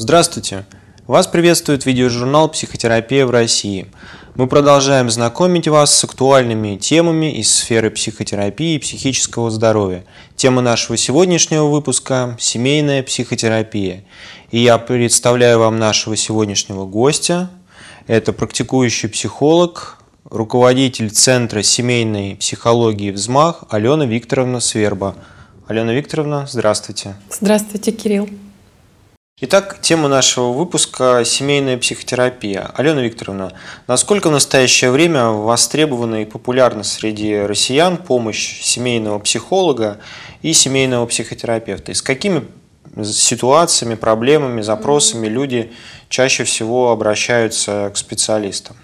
Здравствуйте! Вас приветствует видеожурнал «Психотерапия в России». Мы продолжаем знакомить вас с актуальными темами из сферы психотерапии и психического здоровья. Тема нашего сегодняшнего выпуска – семейная психотерапия. И я представляю вам нашего сегодняшнего гостя. Это практикующий психолог, руководитель Центра семейной психологии «Взмах» Алена Викторовна Сверба. Алена Викторовна, здравствуйте. Здравствуйте, Кирилл. Итак, тема нашего выпуска – семейная психотерапия. Алена Викторовна, насколько в настоящее время востребована и популярна среди россиян помощь семейного психолога и семейного психотерапевта? И с какими ситуациями, проблемами, запросами люди чаще всего обращаются к специалистам?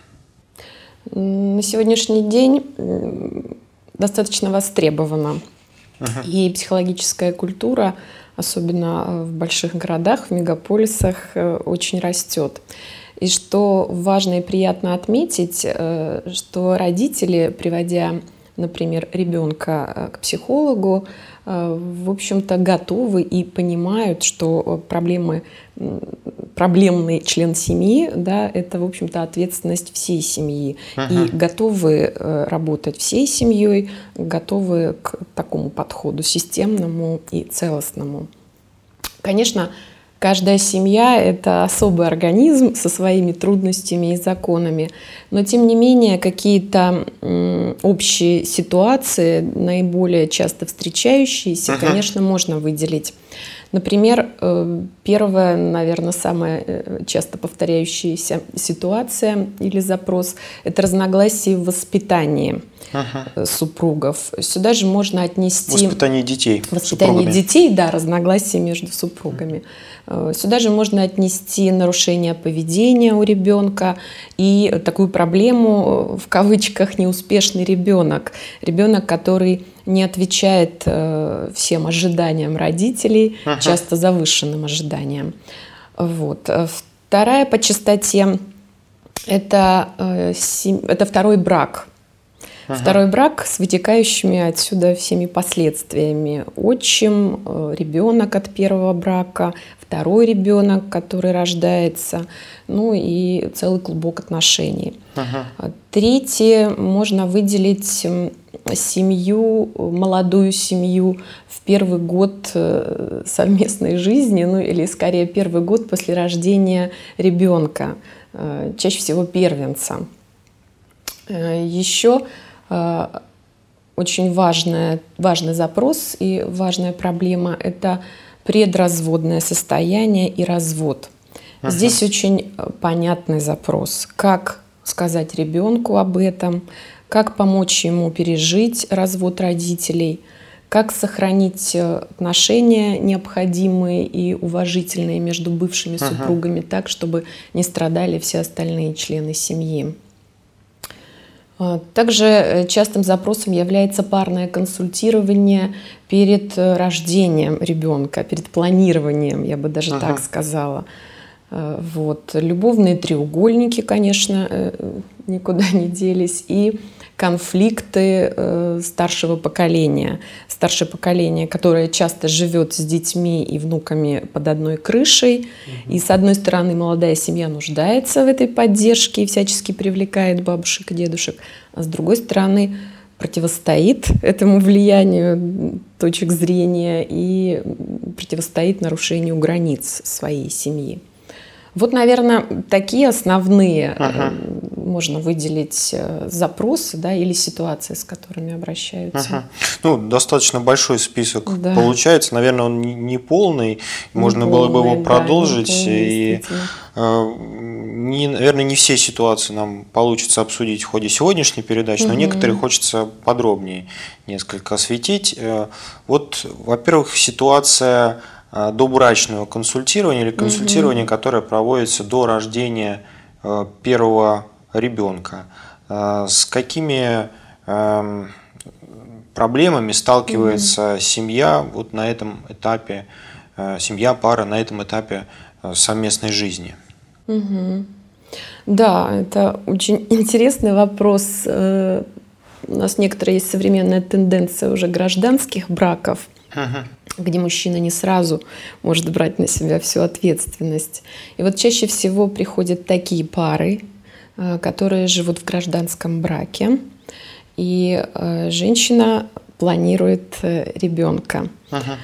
На сегодняшний день достаточно востребована. Uh-huh. И психологическая культура – особенно э, в больших городах, в мегаполисах, э, очень растет. И что важно и приятно отметить, э, что родители, приводя, например, ребенка к психологу, в общем-то, готовы и понимают, что проблемы, проблемный член семьи, да, это, в общем-то, ответственность всей семьи. Ага. И готовы работать всей семьей, готовы к такому подходу системному и целостному. Конечно, каждая семья – это особый организм со своими трудностями и законами, но тем не менее какие-то общие ситуации, наиболее часто встречающиеся, uh-huh. конечно, можно выделить. Например, э, первая, наверное, самая э, часто повторяющаяся ситуация или запрос – это разногласия в воспитании ага. супругов. Сюда же можно отнести... Воспитание детей. Воспитание детей, да, разногласия между супругами. Э, сюда же можно отнести нарушение поведения у ребенка и такую проблему, в кавычках, неуспешный ребенок. Ребенок, который не отвечает э, всем ожиданиям родителей, ага. часто завышенным ожиданиям. Вот. Вторая по частоте это, э, это второй брак. Ага. Второй брак с вытекающими отсюда всеми последствиями. Отчим, э, ребенок от первого брака, второй ребенок, который рождается, ну и целый клубок отношений. Ага. Третье можно выделить семью, молодую семью в первый год э, совместной жизни, ну или скорее первый год после рождения ребенка, э, чаще всего первенца. Э, Еще очень важная, важный запрос и важная проблема – это предразводное состояние и развод. Ага. Здесь очень понятный запрос, как сказать ребенку об этом, как помочь ему пережить развод родителей, как сохранить э, отношения необходимые и уважительные между бывшими ага. супругами так, чтобы не страдали все остальные члены семьи. А, также э, частым запросом является парное консультирование перед э, рождением ребенка, перед планированием, я бы даже ага. так сказала. Вот. Любовные треугольники, конечно, никуда не делись. И конфликты э, старшего поколения. Старшее поколение, которое часто живет с детьми и внуками под одной крышей. Угу. И с одной стороны, молодая семья нуждается в этой поддержке и всячески привлекает бабушек и дедушек. А с другой стороны, противостоит этому влиянию точек зрения и противостоит нарушению границ своей семьи. Вот, наверное, такие основные ага. Э, можно выделить э, запросы да, или ситуации, с которыми обращаются. Ага. Ну, достаточно большой список да. получается. Наверное, он не полный. Можно полный, было бы его продолжить. Полный, и, э, не, наверное, не все ситуации нам получится обсудить в ходе сегодняшней передачи, но угу. некоторые хочется подробнее несколько осветить. Вот, во-первых, ситуация Э, добрачного консультирования или консультирования, угу. которое проводится до рождения э, первого ребенка. Э, с какими эм, проблемами сталкивается угу. семья вот на этом этапе, семья, пара на этом этапе совместной жизни? Угу. Да, это очень интересный вопрос. У нас некоторая есть современная тенденция уже гражданских браков. Угу. где мужчина не сразу может брать на себя всю ответственность. И вот чаще всего приходят такие пары, э, которые живут в гражданском браке, и э, женщина планирует э, ребенка. Ага.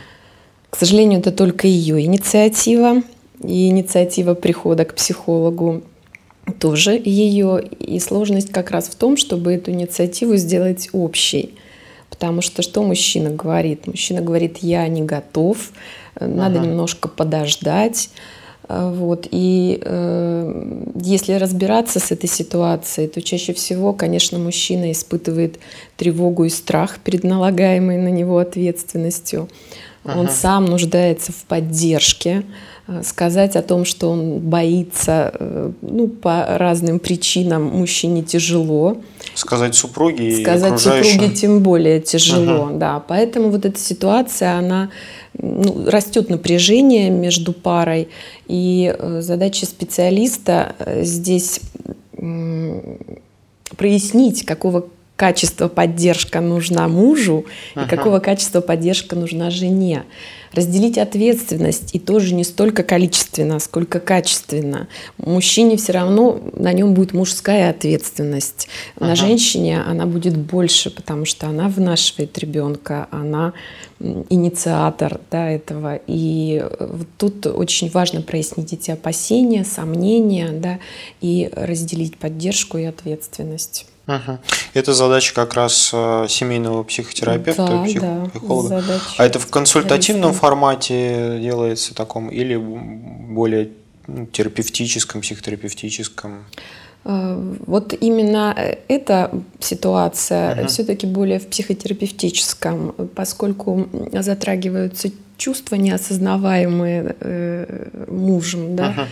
К сожалению, это только ее инициатива, и инициатива прихода к психологу тоже ее. И сложность как раз в том, чтобы эту инициативу сделать общей. Потому что что мужчина говорит? Мужчина говорит, я не готов, надо ага. немножко подождать. А, вот. И э, если разбираться с этой ситуацией, то чаще всего, конечно, мужчина испытывает тревогу и страх перед налагаемой на него ответственностью. Ага. Он сам нуждается в поддержке. Э, сказать о том, что он боится э, ну, по разным причинам мужчине тяжело. Сказать супруге Сказать супруге тем более тяжело, ага. да. Поэтому вот эта ситуация, она ну, растет напряжение между парой, и э, задача специалиста здесь прояснить, какого качества поддержка нужна мужу ага. и какого качества поддержка нужна жене разделить ответственность и тоже не столько количественно, сколько качественно. Мужчине все равно на нем будет мужская ответственность. Ага. На женщине она будет больше, потому что она вынашивает ребенка, она инициатор да, этого. И вот тут очень важно прояснить эти опасения, сомнения да, и разделить поддержку и ответственность. Угу. Это задача как раз э, семейного психотерапевта, да, псих... да, психолога. А это в консультативном формате делается таком или более ну, терапевтическом, психотерапевтическом? Э, вот именно э, эта ситуация uh все-таки более в психотерапевтическом, поскольку затрагиваются чувства неосознаваемые э, мужем, да, uh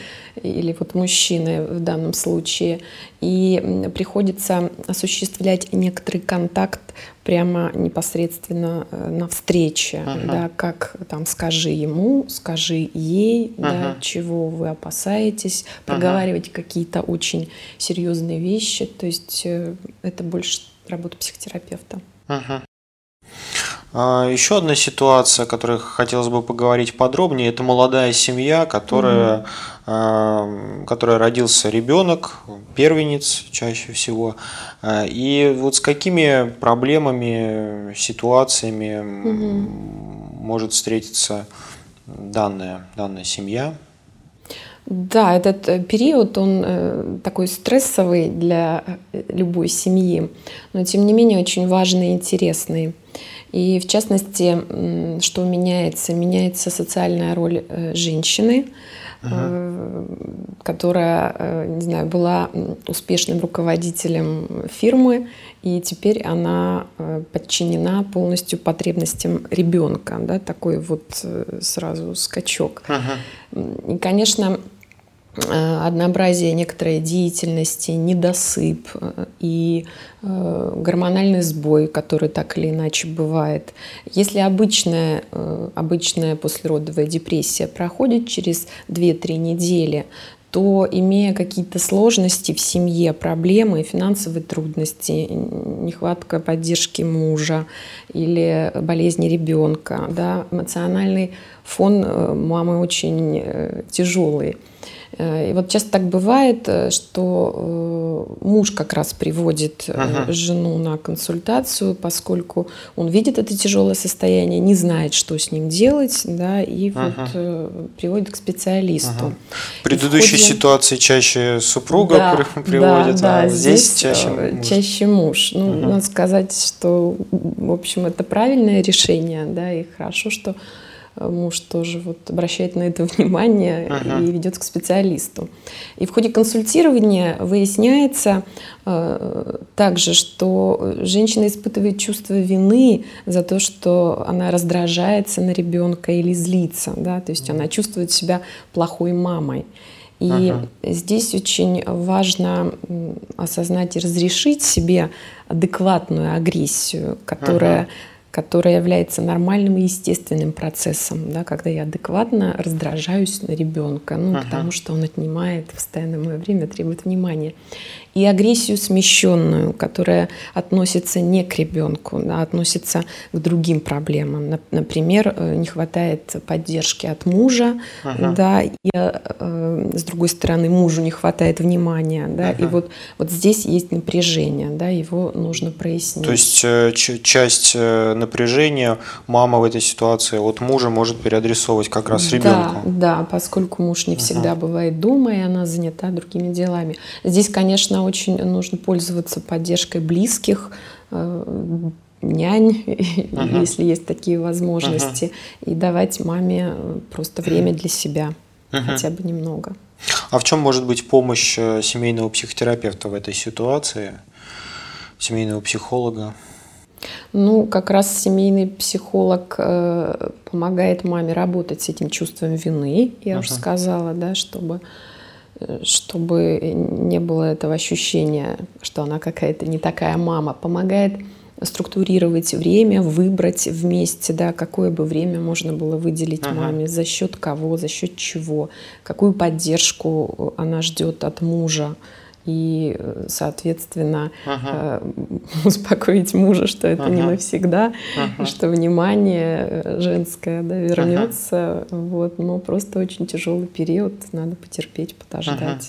или вот мужчиной в данном случае, и приходится осуществлять некоторый контакт прямо непосредственно э, на встрече, uh да, как там скажи ему, скажи ей, uh да, чего вы опасаетесь, проговаривать uh какие-то очень серьезные вещи, то есть э, это больше работа психотерапевта. uh а, Еще одна ситуация, о которой хотелось бы поговорить подробнее, это молодая семья, которая, угу. которая родился ребенок, первенец чаще всего. А, и вот с какими проблемами, ситуациями угу. может встретиться данная, данная семья? Да, этот э, период, он э, такой стрессовый для э, любой семьи, но тем не менее очень важный и интересный. И в частности, что меняется? Меняется социальная роль женщины, uh которая, не знаю, была успешным руководителем фирмы, и теперь она подчинена полностью потребностям ребенка, да, такой вот сразу скачок. uh И, конечно, однообразие некоторой деятельности, недосып э, и э, гормональный сбой, который так или иначе бывает. Если обычная, обычная послеродовая депрессия проходит через 2-3 недели, то имея какие-то сложности в семье, проблемы, финансовые трудности, нехватка поддержки мужа или болезни ребенка, да, эмоциональный фон мамы очень тяжелый. Э, и вот часто так бывает, э, что э, муж как раз приводит ага. жену на консультацию, поскольку он видит это тяжелое состояние, не знает, что с ним делать, да, и ага. вот приводит к специалисту. Ага. В предыдущей ходе... ситуации чаще супруга да, приводит, да, а да, здесь, здесь чаще муж. Чаще муж. Ну, ага. надо сказать, что, в общем, это правильное решение, да, и хорошо, что муж тоже вот обращает на это внимание ага. и ведет к специалисту. И в ходе консультирования выясняется э, также, что женщина испытывает чувство вины за то, что она раздражается на ребенка или злится, да, то есть она чувствует себя плохой мамой. И ага. здесь очень важно осознать и разрешить себе адекватную агрессию, которая ага которая является нормальным и естественным процессом, да, когда я адекватно раздражаюсь на ребенка, ну, uh-huh. потому что он отнимает постоянно мое время, требует внимания. И агрессию смещенную, которая относится не к ребенку, а относится к другим проблемам. Например, э, не хватает поддержки от мужа, uh-huh. да, и э, с другой стороны мужу не хватает внимания, да, uh-huh. и вот вот здесь есть напряжение, да, его нужно прояснить. То есть э, часть э, напряжения мама в этой ситуации от мужа может переадресовывать как раз ребенку. Да, да, поскольку муж не всегда uh-huh. бывает дома, и она занята другими делами. Здесь, конечно, очень нужно пользоваться поддержкой близких, э, нянь, uh-huh. если есть такие возможности, uh-huh. и давать маме просто время для себя, uh-huh. хотя бы немного. А в чем может быть помощь э, семейного психотерапевта в этой ситуации, семейного психолога? Ну, как раз семейный психолог э, помогает маме работать с этим чувством вины, я uh-huh. уже сказала, да, чтобы э, чтобы не было этого ощущения, что она какая-то не такая мама, помогает структурировать время, выбрать вместе, да, какое бы время можно было выделить ага. маме, за счет кого, за счет чего, какую поддержку она ждет от мужа. И, соответственно, ага. э, успокоить мужа, что это ага. не навсегда, ага. что внимание э, женское да, вернется. Ага. Вот, но просто очень тяжелый период, надо потерпеть, подождать. Ага.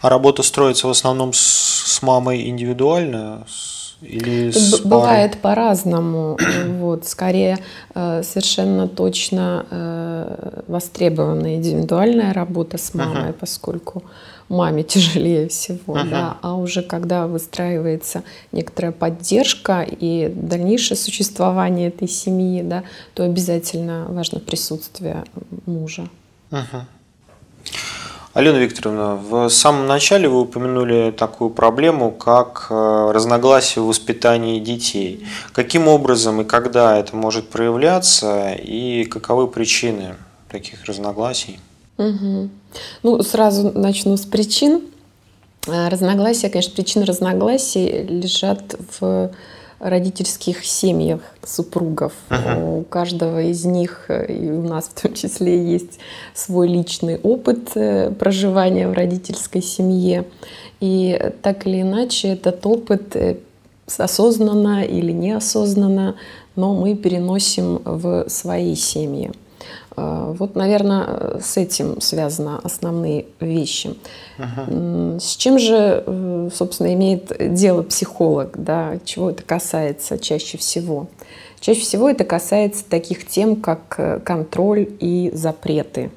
А работа строится в основном с, с мамой индивидуально, с или с Бывает по-разному. Вот, скорее, э, совершенно точно э, востребована индивидуальная работа с мамой, uh-huh. поскольку маме тяжелее всего, uh-huh. да, а уже когда выстраивается некоторая поддержка и дальнейшее существование этой семьи, да, то обязательно важно присутствие мужа. Uh-huh. Алена Викторовна, в самом начале вы упомянули такую проблему, как э, разногласие в воспитании детей. Каким образом и когда это может проявляться, и каковы причины таких разногласий? Угу. Ну, сразу начну с причин. Э, разногласия, конечно, причины разногласий лежат в родительских семьях супругов. Uh-huh. У каждого из них, э, и у нас в том числе, есть свой личный опыт э, проживания в родительской семье. И так или иначе этот опыт осознанно или неосознанно, но мы переносим в свои семьи. А, вот, наверное, с этим связаны основные вещи. Uh-huh. С чем же, э, собственно, имеет дело психолог, да, чего это касается чаще всего? Чаще всего это касается таких тем, как э, контроль и запреты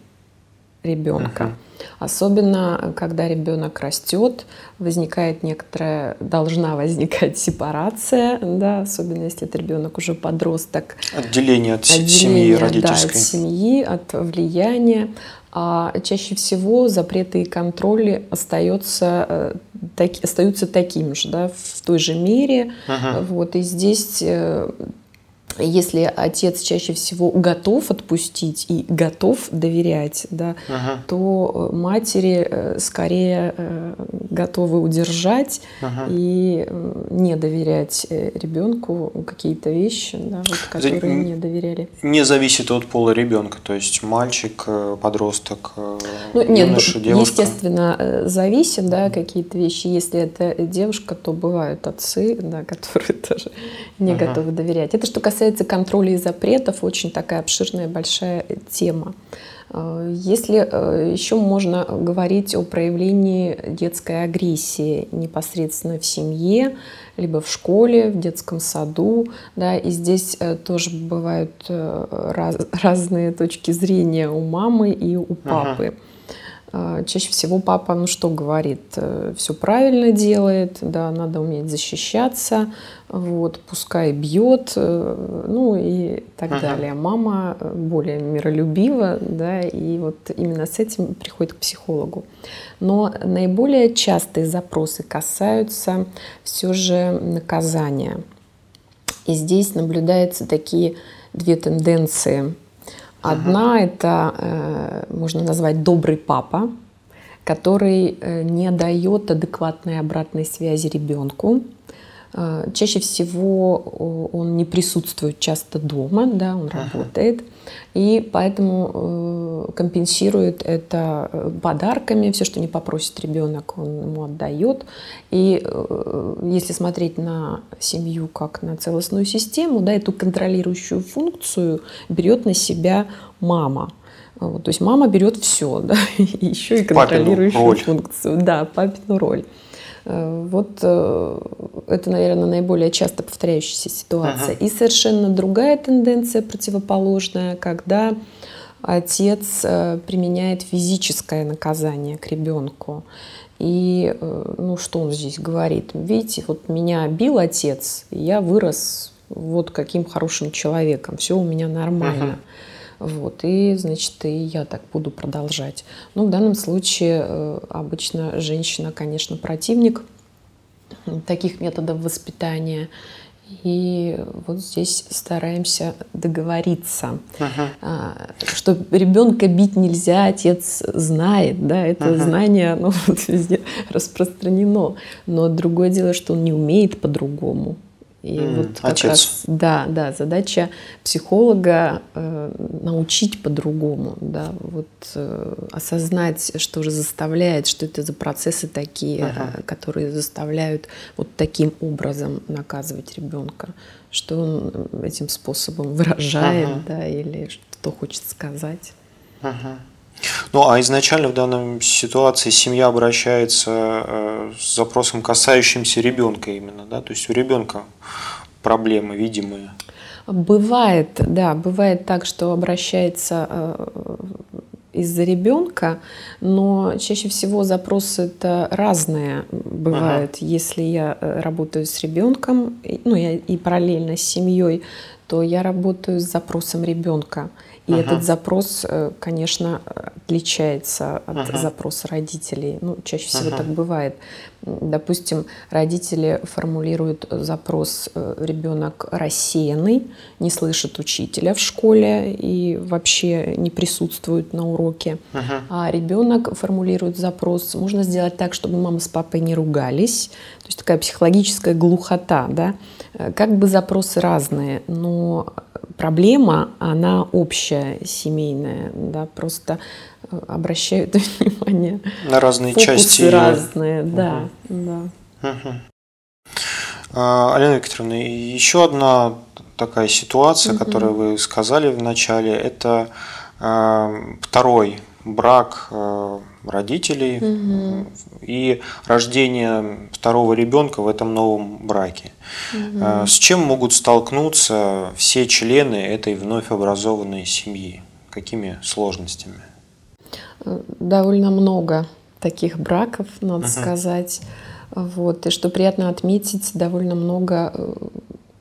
ребенка. Uh-huh. Особенно, когда ребенок растет, возникает некоторая, должна возникать сепарация, да, особенно если это ребенок уже подросток. Отделение от Отделение, семьи родительской. Да, от семьи, от влияния. А чаще всего запреты и контроли остаются, э, так, остаются таким же, да, в той же мере. Ага. Вот, и здесь э, если отец чаще всего готов отпустить и готов доверять, да, ага. то э, матери э, скорее э, готовы удержать ага. и не доверять ребенку какие-то вещи, да, вот, которые не доверяли. Не зависит от пола ребенка, то есть мальчик, подросток, ну, нет, юноша, девушка. Естественно, зависит, да, какие-то вещи. Если это девушка, то бывают отцы, да, которые тоже не ага. готовы доверять. Это что касается касается контроля и запретов, очень такая обширная большая тема. Э, если э, еще можно говорить о проявлении детской агрессии непосредственно в семье, либо в школе, в детском саду, да, и здесь э, тоже бывают раз, разные точки зрения у мамы и у папы. Ага. А, чаще всего папа, ну что говорит, э, все правильно делает, да, надо уметь защищаться, вот, пускай бьет, э, ну и так ага. далее. Мама э, более миролюбива, да, и вот именно с этим приходит к психологу. Но наиболее частые запросы касаются все же наказания. И здесь наблюдаются такие две тенденции – Одна uh это э, можно назвать добрый папа, который э, не дает адекватной обратной связи ребенку, чаще всего он не присутствует часто дома, да, он ага. работает, и поэтому э, компенсирует это э, подарками, все, что не попросит ребенок, он ему отдает. И если смотреть на семью как на целостную систему, да, эту контролирующую функцию берет на себя мама. Вот, то есть мама берет все, да, и еще и контролирующую функцию, да, папину роль. Э, вот э, это, наверное, наиболее часто повторяющаяся ситуация. Ага. И совершенно другая тенденция, противоположная, когда отец э, применяет физическое наказание к ребенку. И ну, что он здесь говорит? Видите, вот меня бил отец, и я вырос вот каким хорошим человеком, все у меня нормально. Ага. Вот, и, значит, и я так буду продолжать. Ну, в данном случае э, обычно женщина, конечно, противник таких методов воспитания. И вот здесь стараемся договориться, uh-huh. что ребенка бить нельзя, отец знает, да, это uh-huh. знание, оно вот везде распространено. Но другое дело, что он не умеет по-другому. И mm, вот как отец. раз, да, да, задача психолога э, научить по-другому, да, вот э, осознать, что же заставляет, что это за процессы такие, uh-huh. э, которые заставляют вот таким образом наказывать ребенка, что он этим способом выражает, uh-huh. да, или что хочет сказать. Uh-huh. Ну, а изначально в данной ситуации семья обращается э, с запросом, касающимся ребенка именно, да, то есть у ребенка проблемы видимые. Бывает, да, бывает так, что обращается э, из-за ребенка, но чаще всего запросы это разные бывают. Ага. Если я э, работаю с ребенком, ну я и параллельно с семьей, то я работаю с запросом ребенка. И uh-huh. этот запрос, э, конечно, отличается от uh-huh. запроса родителей. Ну, чаще всего uh-huh. так бывает. Допустим, родители формулируют запрос э, ребенок рассеянный, не слышит учителя в школе и вообще не присутствует на уроке. Uh-huh. А ребенок формулирует запрос, можно сделать так, чтобы мама с папой не ругались. То есть такая психологическая глухота, да. Э, как бы запросы разные, но проблема, она общая, семейная, да, просто э, обращают внимание на разные части разные, угу. да, да. Угу. Алена Викторовна, еще одна такая ситуация, угу. которую вы сказали в начале, это э, второй брак э, родителей угу. и рождение второго ребенка в этом новом браке. Угу. С чем могут столкнуться все члены этой вновь образованной семьи? Какими сложностями? Довольно много таких браков, надо угу. сказать. Вот. И что приятно отметить, довольно много э,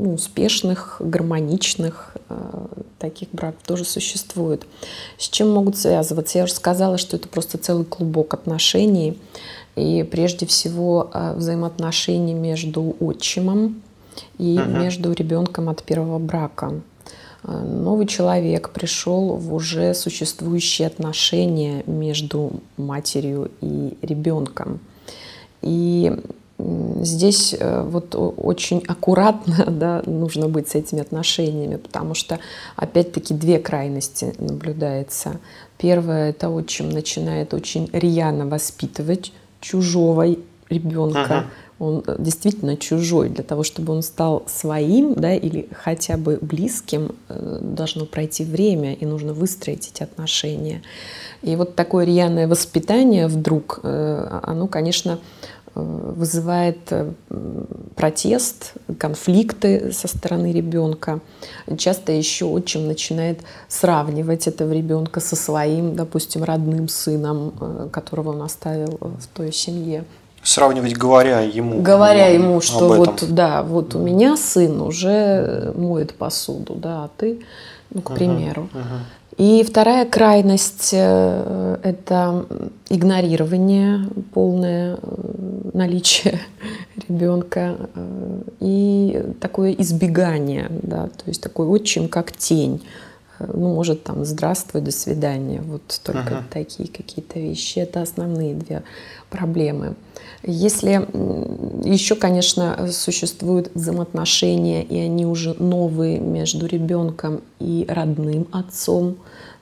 ну, успешных, гармоничных э, таких браков тоже существует. С чем могут связываться? Я уже сказала, что это просто целый клубок отношений. И прежде всего э, взаимоотношения между отчимом и uh-huh. между ребенком от первого брака. Э, новый человек пришел в уже существующие отношения между матерью и ребенком. И здесь э, вот очень аккуратно да, нужно быть с этими отношениями, потому что опять-таки две крайности наблюдается. Первое – это отчим начинает очень рьяно воспитывать чужого ребенка. Ага. Он э, действительно чужой. Для того, чтобы он стал своим да, или хотя бы близким, э, должно пройти время, и нужно выстроить эти отношения. И вот такое рьяное воспитание вдруг, оно, конечно, вызывает э, протест, конфликты со стороны ребенка. Часто еще отчим начинает сравнивать этого ребенка со своим, допустим, родным сыном, э, которого он оставил в той семье. Сравнивать, говоря ему. Говоря ему, что вот, да, вот у меня сын уже моет посуду, да, а ты, ну, к примеру. Uh-huh, uh-huh. И вторая крайность э, – это игнорирование, полное э, наличие ребенка э, и такое избегание, да, то есть такой отчим, как тень ну, может там здравствуй, до свидания. Вот только uh-huh. такие какие-то вещи. Это основные две проблемы. Если еще, конечно, существуют взаимоотношения, и они уже новые между ребенком и родным отцом,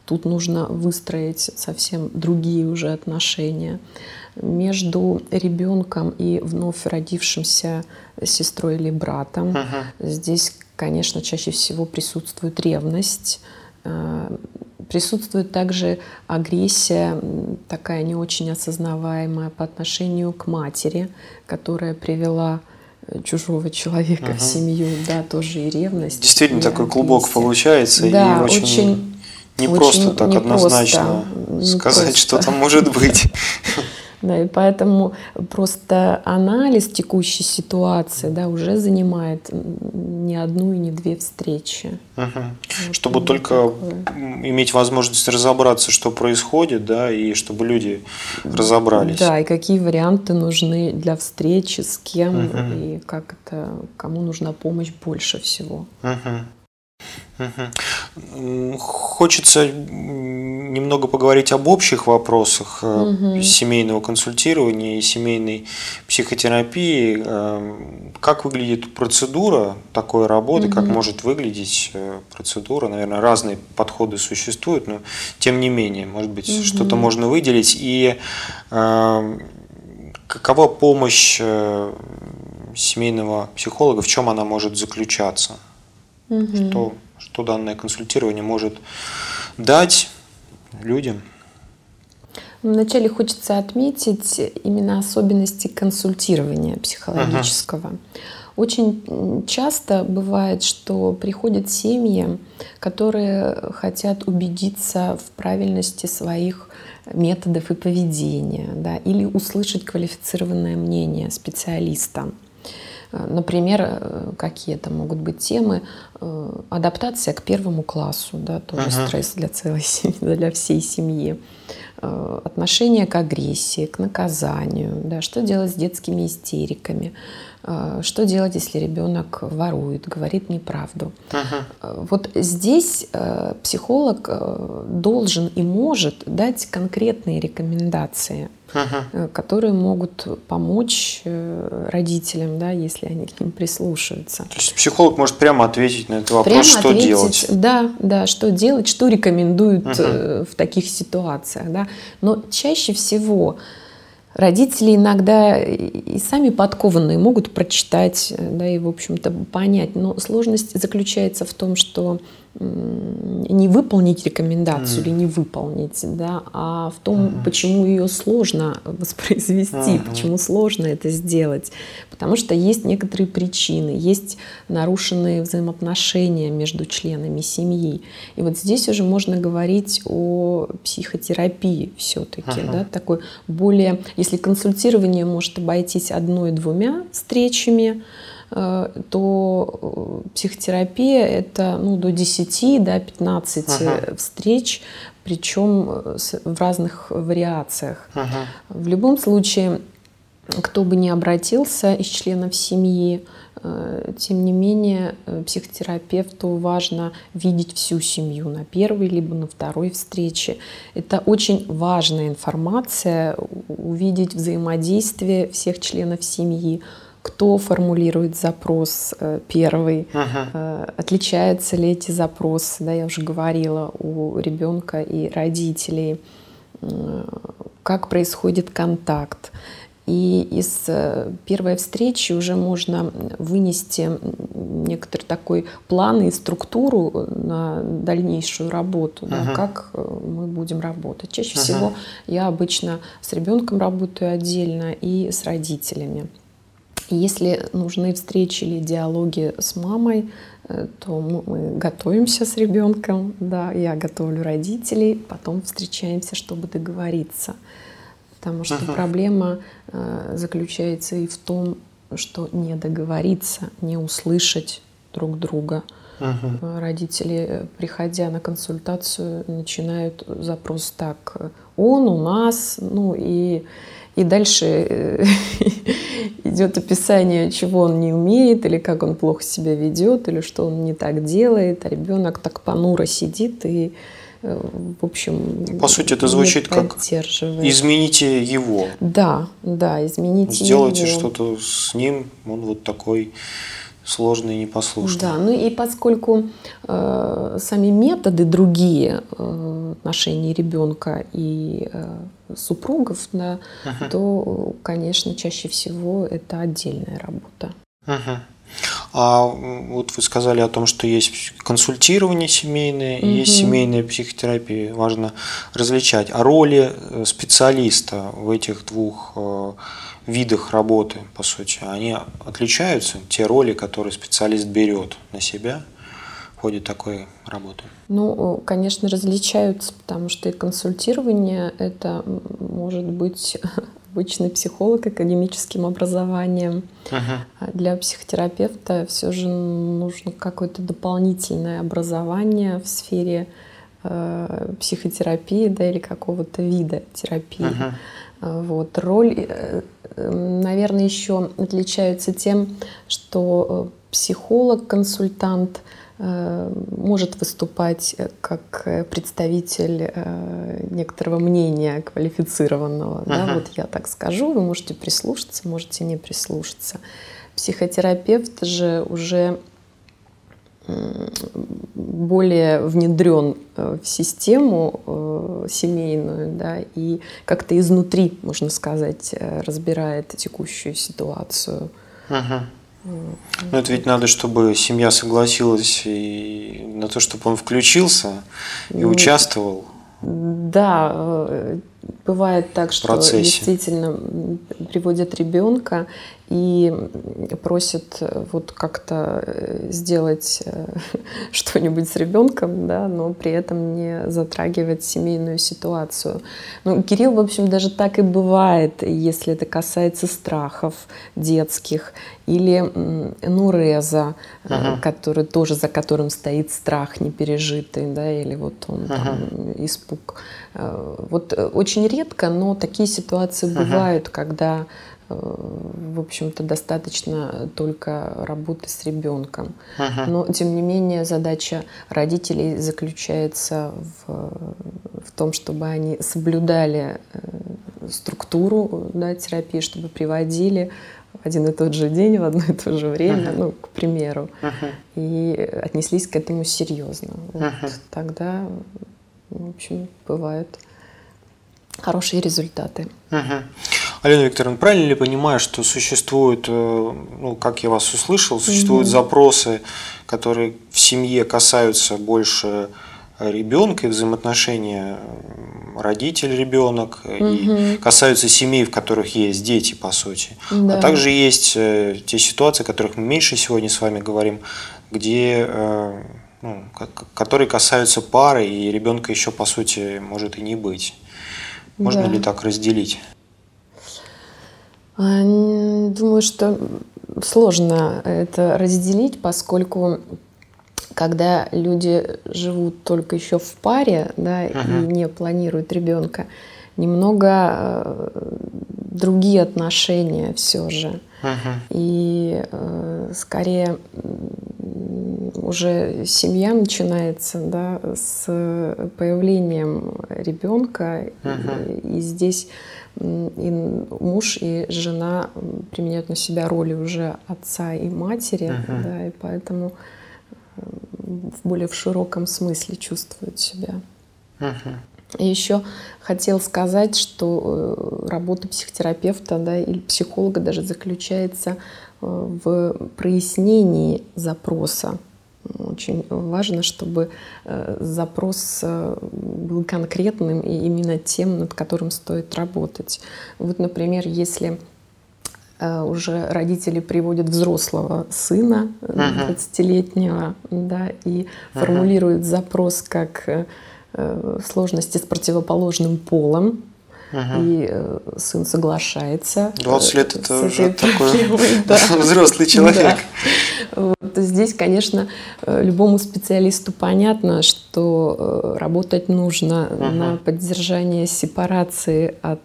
тут нужно выстроить совсем другие уже отношения. Между ребенком и вновь родившимся сестрой или братом. Uh-huh. Здесь, конечно, чаще всего присутствует ревность, Присутствует также агрессия, такая не очень осознаваемая по отношению к матери, которая привела э, чужого человека угу. в семью, да, тоже и ревность. Действительно, и такой агрессия. клубок получается, да, и очень, очень не просто так не однозначно просто, сказать, что там может быть. Да, и поэтому просто анализ текущей ситуации да, уже занимает не одну и не две встречи. Угу. Вот чтобы только такое. иметь возможность разобраться, что происходит, да, и чтобы люди разобрались. Да, и какие варианты нужны для встречи, с кем, угу. и как это, кому нужна помощь больше всего. Угу. Хочется немного поговорить об общих вопросах угу. семейного консультирования и семейной психотерапии. Э, как выглядит процедура такой работы, угу. как может выглядеть э, процедура? Наверное, разные подходы существуют, но тем не менее, может быть, угу. что-то можно выделить. И какова помощь семейного психолога, в чем она может заключаться? Угу. Что, что данное консультирование может дать людям? Вначале хочется отметить именно особенности консультирования психологического. uh Очень часто бывает, что приходят семьи, которые хотят убедиться в правильности своих методов и поведения, да, или услышать квалифицированное мнение специалиста. Э, например, э, какие это могут быть темы? Э, адаптация к первому классу, да, тоже uh-huh. стресс для целой семьи, для всей семьи. Отношение к агрессии, к наказанию, да, что делать с детскими истериками, что делать, если ребенок ворует, говорит неправду. Uh-huh. Вот здесь психолог должен и может дать конкретные рекомендации uh-huh. которые могут помочь э, родителям, да, если они к ним прислушаются. То есть психолог может прямо ответить на этот вопрос, прямо что ответить, делать? Да, да, что делать, что рекомендуют uh-huh. в таких ситуациях, да. Но чаще всего родители иногда и сами подкованные могут прочитать, да, и в общем-то понять. Но сложность заключается в том, что не выполнить рекомендацию mm. или не выполнить, да, а в том, mm. почему ее сложно воспроизвести, mm-hmm. почему сложно это сделать. Потому что есть некоторые причины, есть нарушенные взаимоотношения между членами семьи. И вот здесь уже можно говорить о психотерапии все-таки, mm-hmm. да, такой более, если консультирование может обойтись одной-двумя встречами, то э, психотерапия это ну, до 10, да, 15 ага. встреч, причем э, в разных вариациях. Ага. В любом случае, кто бы ни обратился из членов семьи, тем не менее, психотерапевту важно видеть всю семью на первой либо на второй встрече. Это очень важная информация, увидеть взаимодействие всех членов семьи, кто формулирует запрос э, первый, ага. отличаются ли эти запросы, да, я уже говорила, у ребенка и родителей, как происходит контакт. И из э, первой встречи уже можно вынести некоторый такой план и структуру на дальнейшую работу, uh-huh. да, как мы будем работать. Чаще uh-huh. всего я обычно с ребенком работаю отдельно и с родителями. Если нужны встречи или диалоги с мамой, э, то мы готовимся с ребенком, да, я готовлю родителей, потом встречаемся, чтобы договориться. Потому что uh-huh. проблема э, заключается и в том, что не договориться, не услышать друг друга. Uh-huh. Родители, приходя на консультацию, начинают запрос так: он у нас, ну и И дальше идет описание, чего он не умеет, или как он плохо себя ведет, или что он не так делает, а ребенок так понуро сидит и в общем, по сути, это звучит как измените его. Да, да, измените Сделайте его. что-то с ним, он вот такой сложный и непослушный. Да, ну и поскольку э, сами методы другие э, отношений ребенка и э, супругов, да, uh-huh. то, конечно, чаще всего это отдельная работа. Uh-huh. А вот вы сказали о том, что есть консультирование семейное, угу. есть семейная психотерапия. Важно различать. А роли э, специалиста в этих двух э, видах работы, по сути, они отличаются? Те роли, которые специалист берет на себя в ходе такой работы? Ну, конечно, различаются, потому что и консультирование это может быть обычный психолог академическим образованием. Uh-huh. Для психотерапевта все же нужно какое-то дополнительное образование в сфере э, психотерапии да, или какого-то вида терапии. Uh-huh. Вот. Роль, э, наверное, еще отличается тем, что э, психолог, консультант – Э, может выступать э, как э, представитель некоторого мнения квалифицированного. Uh-huh. Да, вот я так скажу, вы можете прислушаться, можете не прислушаться. Психотерапевт же уже более внедрен в систему семейную, да, и как-то изнутри, можно сказать, разбирает текущую ситуацию. Uh-huh. Ну, это ведь надо, чтобы семья согласилась и на то, чтобы он включился и ну, участвовал. Да, э, бывает так, что процессе. действительно приводят ребенка и просят э, вот как-то э, сделать что-нибудь с ребенком, да, но при этом не затрагивать семейную ситуацию. Ну, Кирилл, в общем, даже так и бывает, если это касается страхов детских или нуреза, uh-huh. который тоже за которым стоит страх непережитый, да, или вот он uh-huh. там испуг. Э, вот э, очень редко, но такие ситуации бывают, когда в общем-то, достаточно только работы с ребенком. Uh-huh. Но, тем не менее, задача родителей заключается в, в том, чтобы они соблюдали структуру да, терапии, чтобы приводили в один и тот же день, в одно и то же время, uh-huh. ну, к примеру, uh-huh. и отнеслись к этому серьезно. Вот uh-huh. Тогда, в общем, бывают хорошие результаты. Uh-huh. Алена Викторовна, правильно ли понимаю, что существуют, э, ну, как я вас услышал, существуют uh-huh. запросы, которые в семье касаются больше ребенка и взаимоотношения родитель-ребенок угу. и касаются семей, в которых есть дети, по сути. Да. А также есть э, те ситуации, о которых мы меньше сегодня с вами говорим, где э, ну, которые касаются пары, и ребенка еще, по сути, может и не быть. Можно да. ли так разделить? А, думаю, что сложно это разделить, поскольку когда люди живут только еще в паре, да, uh-huh. и не планируют ребенка, немного э, другие отношения все же. Uh-huh. И э, скорее уже семья начинается да, с появлением ребенка, uh-huh. и, и здесь и муж и жена применяют на себя роли уже отца и матери, uh-huh. да, и поэтому в более в широком смысле чувствуют себя. Uh-huh. И еще хотел сказать, что э, работа психотерапевта да, или психолога даже заключается э, в прояснении запроса. Очень важно, чтобы э, запрос был конкретным и именно тем, над которым стоит работать. Вот, например, если Э, уже родители приводят взрослого сына, uh-huh. 20-летнего, да, и формулируют запрос как э, сложности с противоположным полом, Угу. И э, сын соглашается. 20 лет это уже такой да. взрослый человек. Да. Вот здесь, конечно, любому специалисту понятно, что работать нужно угу. на поддержание сепарации от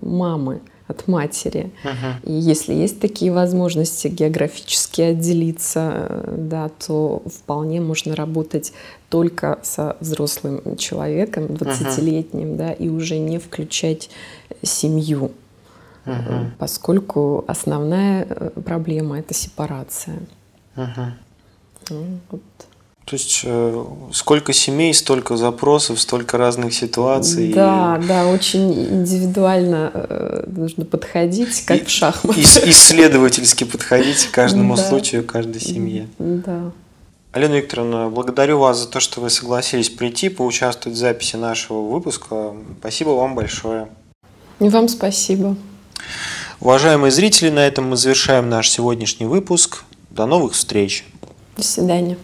мамы, от матери. Uh-huh. И если есть такие возможности географически отделиться, да, то вполне можно работать только со взрослым человеком, 20-летним, uh-huh. да, и уже не включать семью. Uh-huh. Поскольку основная э, проблема это сепарация. Uh-huh. Ну, вот. То есть э, сколько семей, столько запросов, столько разных ситуаций. Да, и... да, очень индивидуально э, нужно подходить, как и, в шахматах. исследовательски подходить к каждому да. случаю, каждой семье. Да. Алена Викторовна, благодарю вас за то, что вы согласились прийти, поучаствовать в записи нашего выпуска. Спасибо вам большое. И вам спасибо. Уважаемые зрители, на этом мы завершаем наш сегодняшний выпуск. До новых встреч. До свидания.